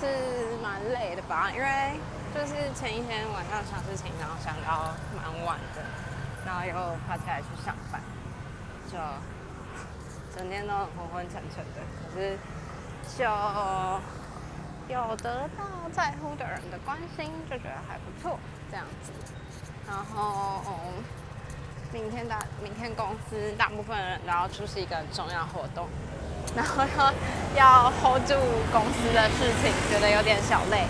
是蛮累的吧，因为就是前一天晚上想事情，然后想到蛮晚的，然后又爬起来去上班，就整天都很昏昏沉沉的。可是就有得到在乎的人的关心，就觉得还不错，这样子。然后明天大明天公司大部分人都要出席一个重要活动。然后要 hold 住公司的事情，觉得有点小累。